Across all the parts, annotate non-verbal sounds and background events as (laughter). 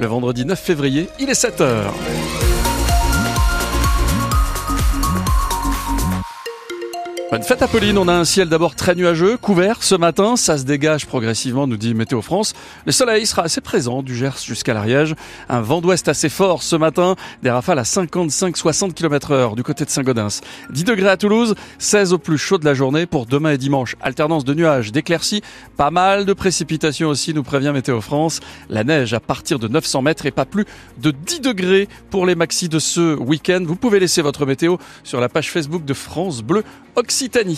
Le vendredi 9 février, il est 7h. Bonne fête Apolline, on a un ciel d'abord très nuageux, couvert ce matin, ça se dégage progressivement, nous dit Météo France. Le soleil sera assez présent du Gers jusqu'à l'Ariège. Un vent d'ouest assez fort ce matin, des rafales à 55-60 km heure du côté de Saint-Gaudens. 10 degrés à Toulouse, 16 au plus chaud de la journée pour demain et dimanche. Alternance de nuages, d'éclaircies, pas mal de précipitations aussi, nous prévient Météo France. La neige à partir de 900 mètres et pas plus de 10 degrés pour les maxis de ce week-end. Vous pouvez laisser votre météo sur la page Facebook de France Bleu Occitanie.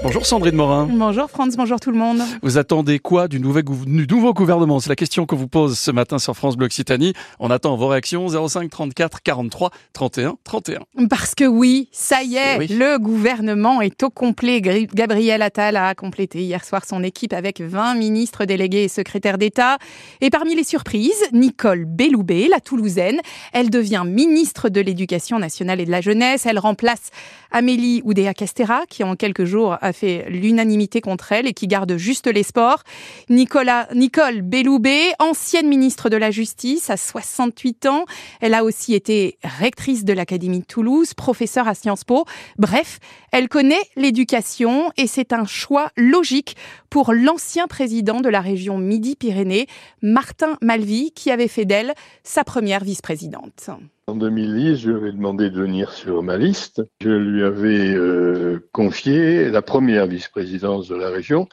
Bonjour Sandrine Morin. Bonjour Franz, bonjour tout le monde. Vous attendez quoi du, nouvel, du nouveau gouvernement? C'est la question que vous pose ce matin sur France Bleu Occitanie. On attend vos réactions 05 34 43 31 31. Parce que oui, ça y est, oui. le gouvernement est au complet. Gabriel Attal a complété hier soir son équipe avec 20 ministres délégués et secrétaires d'État. Et parmi les surprises, Nicole Belloubet, la Toulousaine, elle devient ministre de l'Éducation nationale et de la jeunesse. Elle remplace Amélie Oudéa-Castera qui en quelques jours a fait l'unanimité contre elle et qui garde juste les sports. Nicolas, Nicole Belloubet, ancienne ministre de la Justice à 68 ans. Elle a aussi été rectrice de l'Académie de Toulouse, professeure à Sciences Po. Bref, elle connaît l'éducation et c'est un choix logique pour l'ancien président de la région Midi-Pyrénées, Martin Malvy, qui avait fait d'elle sa première vice-présidente. En 2010, je lui avais demandé de venir sur ma liste. Je lui avais euh, confié la première vice-présidence de la région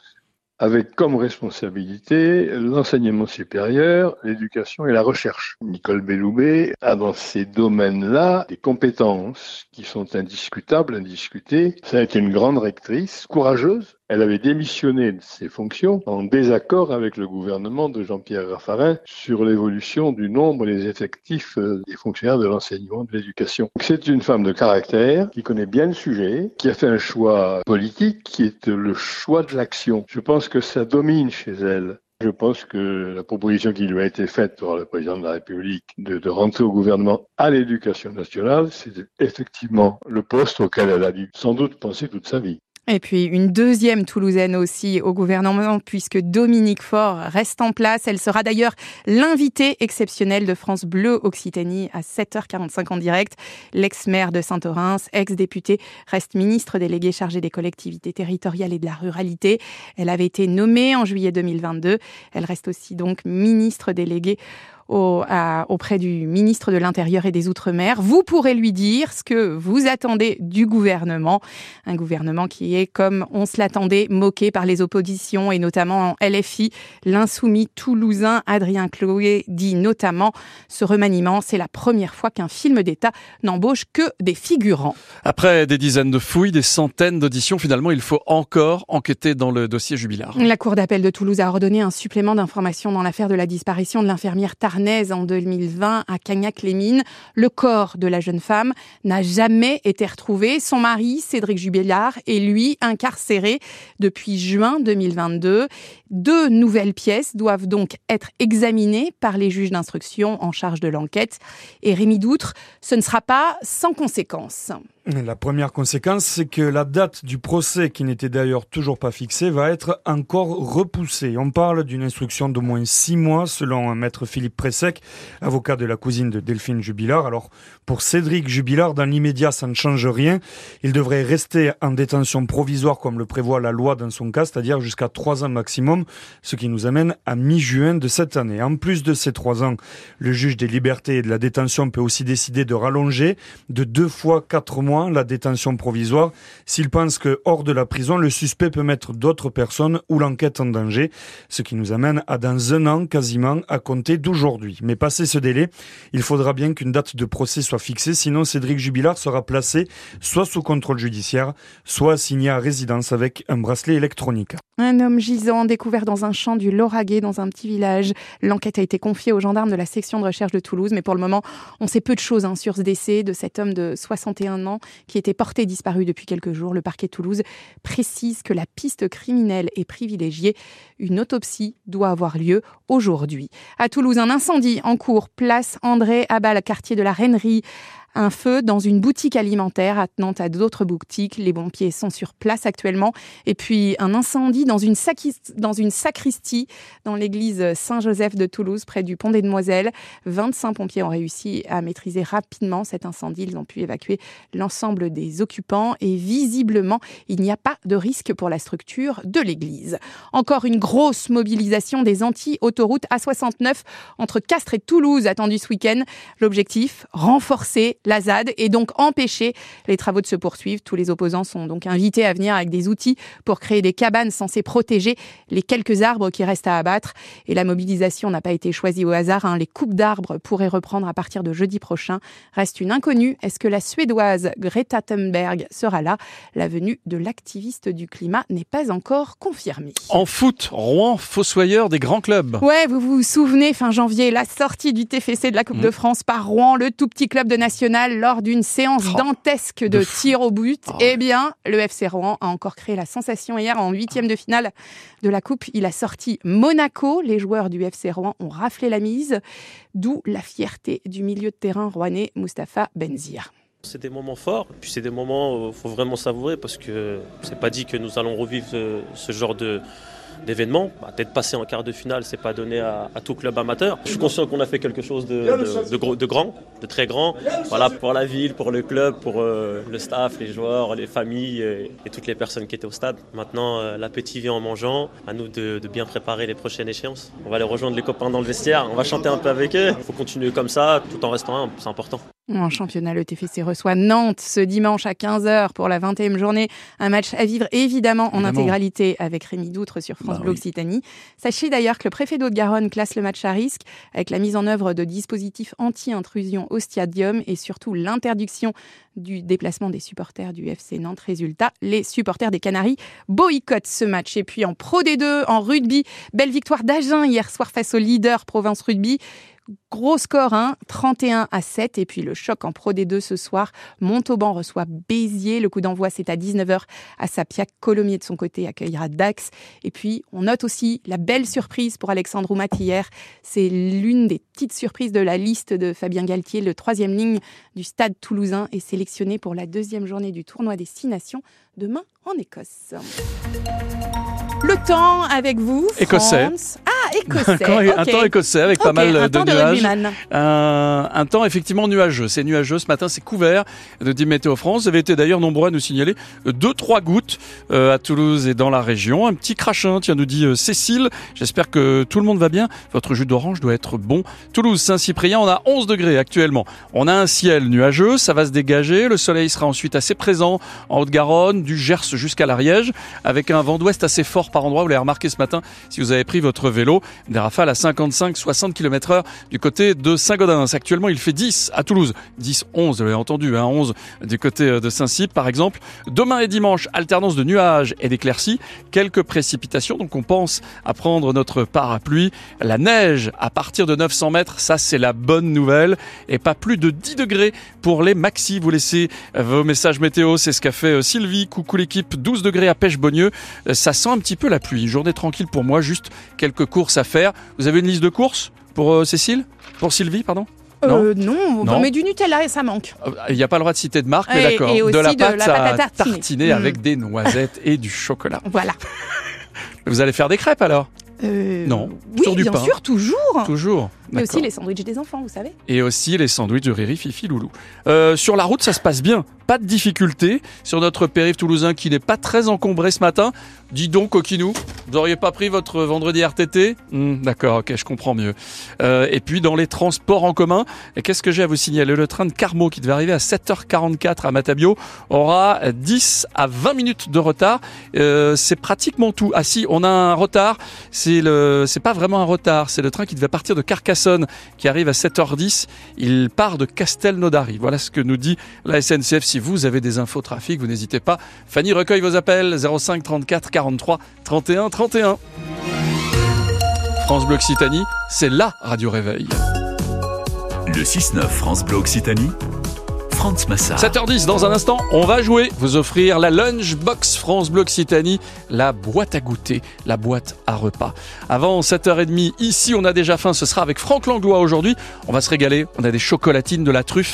avec comme responsabilité l'enseignement supérieur, l'éducation et la recherche. Nicole Belloubet a dans ces domaines-là des compétences qui sont indiscutables, indiscutées. Ça a été une grande rectrice, courageuse. Elle avait démissionné de ses fonctions en désaccord avec le gouvernement de Jean-Pierre Raffarin sur l'évolution du nombre des effectifs des fonctionnaires de l'enseignement de l'éducation. C'est une femme de caractère qui connaît bien le sujet, qui a fait un choix politique qui est le choix de l'action. Je pense que ça domine chez elle. Je pense que la proposition qui lui a été faite par le président de la République de rentrer au gouvernement à l'éducation nationale, c'est effectivement le poste auquel elle a dû sans doute penser toute sa vie. Et puis une deuxième Toulousaine aussi au gouvernement, puisque Dominique Faure reste en place. Elle sera d'ailleurs l'invitée exceptionnelle de France Bleu Occitanie à 7h45 en direct. L'ex-maire de Saint-Orens, ex-députée, reste ministre déléguée chargée des collectivités territoriales et de la ruralité. Elle avait été nommée en juillet 2022. Elle reste aussi donc ministre déléguée au, à, auprès du ministre de l'Intérieur et des Outre-mer. Vous pourrez lui dire ce que vous attendez du gouvernement. Un gouvernement qui est, comme on se l'attendait, moqué par les oppositions et notamment en LFI. L'insoumis toulousain Adrien Chloé dit notamment ce remaniement, c'est la première fois qu'un film d'État n'embauche que des figurants. Après des dizaines de fouilles, des centaines d'auditions, finalement, il faut encore enquêter dans le dossier jubilard. La Cour d'appel de Toulouse a ordonné un supplément d'informations dans l'affaire de la disparition de l'infirmière Tar en 2020 à Cagnac-les-Mines. Le corps de la jeune femme n'a jamais été retrouvé. Son mari, Cédric Jubilard, est lui incarcéré depuis juin 2022. Deux nouvelles pièces doivent donc être examinées par les juges d'instruction en charge de l'enquête. Et Rémi Doutre, ce ne sera pas sans conséquences. La première conséquence, c'est que la date du procès, qui n'était d'ailleurs toujours pas fixée, va être encore repoussée. On parle d'une instruction d'au moins six mois, selon maître Philippe Pressec, avocat de la cousine de Delphine Jubilard. Alors, pour Cédric Jubilard, dans l'immédiat, ça ne change rien. Il devrait rester en détention provisoire, comme le prévoit la loi dans son cas, c'est-à-dire jusqu'à trois ans maximum, ce qui nous amène à mi-juin de cette année. En plus de ces trois ans, le juge des libertés et de la détention peut aussi décider de rallonger de deux fois quatre mois la détention provisoire s'il pense que hors de la prison, le suspect peut mettre d'autres personnes ou l'enquête en danger, ce qui nous amène à dans un an quasiment à compter d'aujourd'hui. Mais passé ce délai, il faudra bien qu'une date de procès soit fixée, sinon Cédric Jubilard sera placé soit sous contrôle judiciaire, soit assigné à résidence avec un bracelet électronique. Un homme gisant découvert dans un champ du Lauragais dans un petit village. L'enquête a été confiée aux gendarmes de la section de recherche de Toulouse, mais pour le moment, on sait peu de choses hein, sur ce décès de cet homme de 61 ans qui était porté disparu depuis quelques jours. Le parquet Toulouse précise que la piste criminelle est privilégiée. Une autopsie doit avoir lieu aujourd'hui. À Toulouse, un incendie en cours, place André Abal, quartier de la Reinerie Un feu dans une boutique alimentaire attenant à d'autres boutiques. Les pompiers sont sur place actuellement. Et puis un incendie dans une, dans une sacristie dans l'église Saint-Joseph de Toulouse, près du pont des Demoiselles. 25 pompiers ont réussi à maîtriser rapidement cet incendie. Ils ont pu évacuer l'ensemble des occupants et visiblement, il n'y a pas de risque pour la structure de l'église. Encore une grosse mobilisation des anti-autoroutes A69 entre Castres et Toulouse attendue ce week-end. L'objectif, renforcer la ZAD et donc empêcher les travaux de se poursuivre. Tous les opposants sont donc invités à venir avec des outils pour créer des cabanes censées protéger les quelques arbres qui restent à abattre. Et la mobilisation n'a pas été choisie au hasard. Hein. Les coupes d'arbres pourraient reprendre à partir de jeudi prochain. Reste une inconnue. Est-ce que la Suédoise Greta Thunberg sera là? La venue de l'activiste du climat n'est pas encore confirmée. En foot, Rouen, fossoyeur des grands clubs. Ouais, vous vous souvenez, fin janvier, la sortie du TFC de la Coupe de mm. France par Rouen, le tout petit club de national, lors d'une séance oh, dantesque de, tir au but. Oh. Eh bien, le FC Rouen a encore créé la sensation hier en huitième de finale de la Coupe. Il a sorti Monaco. Les joueurs du FC Rouen ont raflé la mise, d'où la fierté du milieu de terrain rouennais Mustapha Benzir. C'est des moments forts, puis c'est des moments où il faut vraiment savourer parce que c'est pas dit que nous allons revivre ce genre de, d'événements. Bah, D'être passé en quart de finale, c'est pas donné à, tout club amateur. Je suis conscient qu'on a fait quelque chose de, de, grand, de très grand. Voilà, pour la ville, pour le club, pour euh, le staff, les joueurs, les familles et, toutes les personnes qui étaient au stade. Maintenant, euh, l'appétit vient en mangeant. À nous de, bien préparer les prochaines échéances. On va aller rejoindre les copains dans le vestiaire. On va chanter un peu avec eux. Il faut continuer comme ça, tout en restant. C'est important. En championnat, le TFC reçoit Nantes ce dimanche à 15h pour la 20e journée. Un match à vivre évidemment en intégralité avec Rémi Doutre sur France bah Bleu Occitanie. Sachez d'ailleurs que le préfet d'Haute-Garonne classe le match à risque avec la mise en œuvre de dispositifs anti-intrusion au stadium et surtout l'interdiction du déplacement des supporters du FC Nantes. Résultat, les supporters des Canaries boycottent ce match. Et puis en Pro D2, en rugby, belle victoire d'Agen hier soir face au leader Province Rugby. Gros score, hein, 31 à 7. Et puis le choc en Pro D2 ce soir. Montauban reçoit Béziers. Le coup d'envoi, c'est à 19h à Sapiac. Colomiers de son côté accueillera Dax. Et puis, on note aussi la belle surprise pour Alexandre Oumat hier. C'est l'une des petites surprises de la liste de Fabien Galtier. Le troisième ligne du stade toulousain est sélectionné pour la deuxième journée du tournoi des Six Nations demain en Écosse. Le temps avec vous, France. Écossais. Ah, (laughs) écossais. Un temps écossais avec pas mal de nuages. un, temps effectivement nuageux. C'est nuageux ce matin, c'est couvert de dit Météo France. Vous avez été d'ailleurs nombreux à nous signaler deux, trois gouttes euh, à Toulouse et dans la région. Un petit crachin, tiens, nous dit euh, Cécile. J'espère que tout le monde va bien. Votre jus d'orange doit être bon. Toulouse, Saint-Cyprien, on a 11 degrés actuellement. On a un ciel nuageux, ça va se dégager. Le soleil sera ensuite assez présent en Haute-Garonne, du Gers jusqu'à l'Ariège, avec un vent d'ouest assez fort par endroit. Vous l'avez remarqué ce matin si vous avez pris votre vélo. Des rafales à 55-60 km heure du côté de Saint-Gaudens. Actuellement, il fait 10 à Toulouse. 10, 11, vous l'avez entendu, hein, 11 du côté euh, de Saint-Cyr par exemple. Demain et dimanche, alternance de nuages et d'éclaircies. Quelques précipitations, donc on pense à prendre notre parapluie. La neige à partir de 900 mètres, ça c'est la bonne nouvelle. Et pas plus de 10 degrés pour les maxi. Vous laissez vos messages météo, c'est ce qu'a fait euh, Sylvie. Coucou l'équipe, 12 degrés à Pêche-Bonnieux. Euh, ça sent un petit peu la pluie. Journée tranquille pour moi, juste quelques courses à faire. Vous avez une liste de courses pour euh, Cécile? Pour Sylvie, pardon? Euh, non, non, mais du Nutella et ça manque. Il n'y a pas le droit de citer de marque, mais d'accord. De la pâte, à tartiner, avec mm. des noisettes et du chocolat. Voilà. Vous allez faire des crêpes alors? Euh, Non. Oui, bien sûr, toujours. Toujours. Mais aussi les sandwichs des enfants, vous savez. Et aussi les sandwichs de Riri, Fifi, Loulou. Euh, sur la route, ça se passe bien. Pas de difficulté sur notre périph' toulousain qui n'est pas très encombré ce matin. Dis donc, Coquinou, vous n'auriez pas pris votre vendredi RTT hmm, D'accord, ok, je comprends mieux. Euh, et puis dans les transports en commun, qu'est-ce que j'ai à vous signaler? Le train de Carmo qui devait arriver à 7h44 à Matabio aura 10 à 20 minutes de retard. Euh, c'est pratiquement tout. Ah si, on a un retard. C'est le, c'est pas vraiment un retard. C'est le train qui devait partir de Carcassonne qui arrive à 7h10. Il part de Castelnaudary. Voilà ce que nous dit la SNCF. Si vous avez des infos trafic, vous n'hésitez pas. Fanny recueille vos appels 05 34 43 31 31. France Bleu Occitanie, c'est la radio réveil. Le 6-9 France Bleu Occitanie 7h10 dans un instant, on va jouer, vous offrir la Lunchbox France Bleu Occitanie, la boîte à goûter, la boîte à repas. Avant 7h30, ici on a déjà faim, ce sera avec Franck Langlois aujourd'hui. On va se régaler, on a des chocolatines, de la truffe